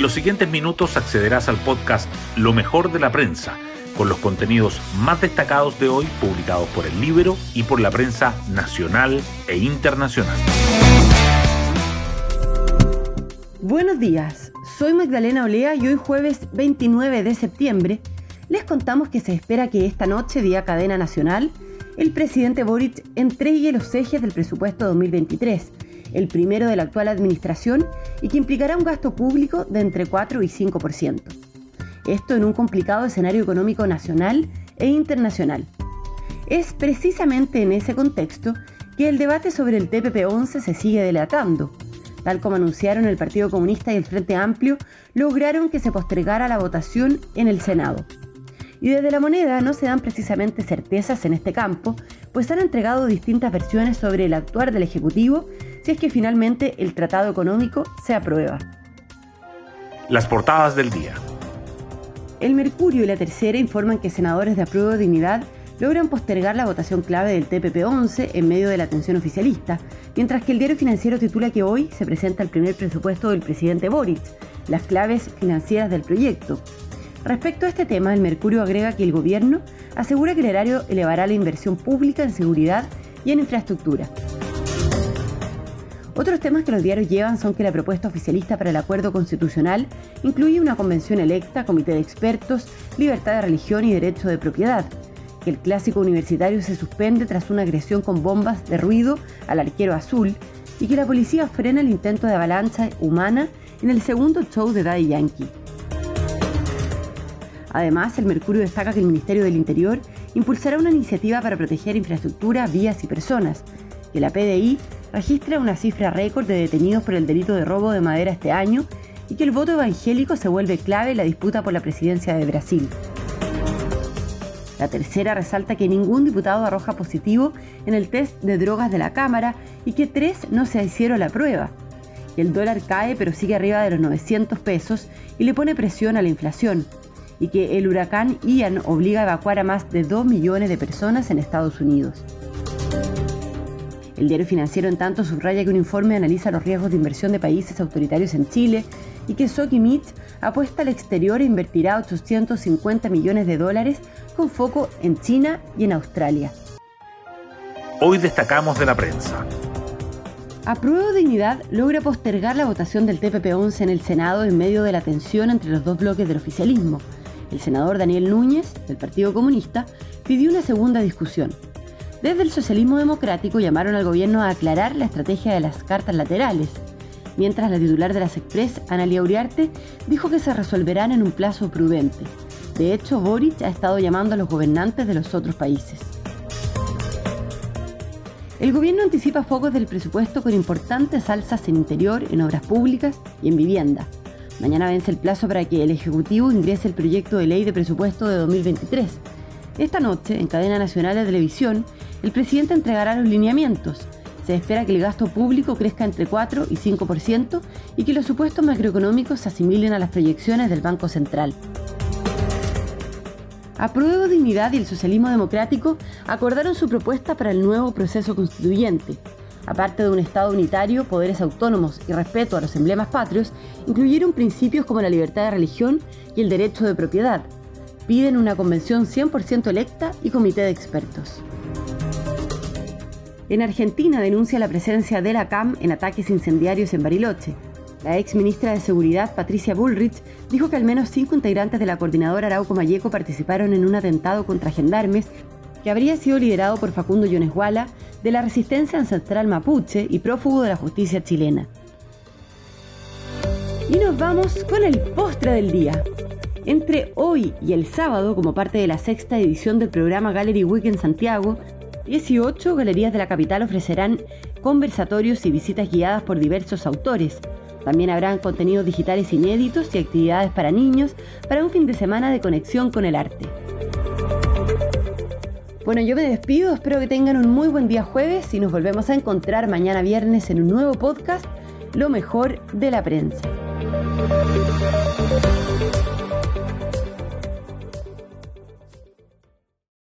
En los siguientes minutos accederás al podcast Lo mejor de la prensa, con los contenidos más destacados de hoy publicados por el libro y por la prensa nacional e internacional. Buenos días, soy Magdalena Olea y hoy jueves 29 de septiembre les contamos que se espera que esta noche, día cadena nacional, el presidente Boric entregue los ejes del presupuesto 2023, el primero de la actual administración y que implicará un gasto público de entre 4 y 5%. Esto en un complicado escenario económico nacional e internacional. Es precisamente en ese contexto que el debate sobre el TPP-11 se sigue delatando. Tal como anunciaron el Partido Comunista y el Frente Amplio, lograron que se postergara la votación en el Senado. Y desde la moneda no se dan precisamente certezas en este campo, pues han entregado distintas versiones sobre el actuar del Ejecutivo si es que finalmente el tratado económico se aprueba. Las portadas del día. El Mercurio y la Tercera informan que senadores de apruebo de dignidad logran postergar la votación clave del TPP-11 en medio de la tensión oficialista, mientras que el diario financiero titula que hoy se presenta el primer presupuesto del presidente Boric, las claves financieras del proyecto. Respecto a este tema, el Mercurio agrega que el gobierno asegura que el erario elevará la inversión pública en seguridad y en infraestructura. Otros temas que los diarios llevan son que la propuesta oficialista para el acuerdo constitucional incluye una convención electa, comité de expertos, libertad de religión y derecho de propiedad, que el clásico universitario se suspende tras una agresión con bombas de ruido al arquero azul. Y que la policía frena el intento de avalancha humana en el segundo show de Daddy Yankee. Además, el Mercurio destaca que el Ministerio del Interior impulsará una iniciativa para proteger infraestructura, vías y personas, que la PDI registra una cifra récord de detenidos por el delito de robo de madera este año y que el voto evangélico se vuelve clave en la disputa por la presidencia de Brasil. La tercera resalta que ningún diputado arroja positivo en el test de drogas de la Cámara y que tres no se hicieron la prueba. Que el dólar cae pero sigue arriba de los 900 pesos y le pone presión a la inflación y que el huracán Ian obliga a evacuar a más de 2 millones de personas en Estados Unidos. El diario financiero, en tanto, subraya que un informe analiza los riesgos de inversión de países autoritarios en Chile y que Sokimich apuesta al exterior e invertirá 850 millones de dólares con foco en China y en Australia. Hoy destacamos de la prensa. Apruebo Dignidad logra postergar la votación del TPP-11 en el Senado en medio de la tensión entre los dos bloques del oficialismo el senador Daniel Núñez, del Partido Comunista, pidió una segunda discusión. Desde el socialismo democrático llamaron al gobierno a aclarar la estrategia de las cartas laterales, mientras la titular de las Express, Analia Uriarte, dijo que se resolverán en un plazo prudente. De hecho, Boric ha estado llamando a los gobernantes de los otros países. El gobierno anticipa focos del presupuesto con importantes alzas en interior, en obras públicas y en vivienda. Mañana vence el plazo para que el Ejecutivo ingrese el proyecto de ley de presupuesto de 2023. Esta noche, en cadena nacional de televisión, el presidente entregará los lineamientos. Se espera que el gasto público crezca entre 4 y 5% y que los supuestos macroeconómicos se asimilen a las proyecciones del Banco Central. Apruebo Dignidad y el Socialismo Democrático acordaron su propuesta para el nuevo proceso constituyente. Aparte de un Estado unitario, poderes autónomos y respeto a los emblemas patrios, incluyeron principios como la libertad de religión y el derecho de propiedad. Piden una convención 100% electa y comité de expertos. En Argentina denuncia la presencia de la CAM en ataques incendiarios en Bariloche. La ex ministra de Seguridad, Patricia Bullrich, dijo que al menos cinco integrantes de la coordinadora Arauco Mayeco participaron en un atentado contra gendarmes que habría sido liderado por Facundo Yonesguala, de la resistencia ancestral mapuche y prófugo de la justicia chilena. Y nos vamos con el postre del día. Entre hoy y el sábado, como parte de la sexta edición del programa Gallery Week en Santiago, 18 galerías de la capital ofrecerán conversatorios y visitas guiadas por diversos autores. También habrán contenidos digitales inéditos y actividades para niños para un fin de semana de conexión con el arte. Bueno, yo me despido, espero que tengan un muy buen día jueves y nos volvemos a encontrar mañana viernes en un nuevo podcast, Lo mejor de la prensa.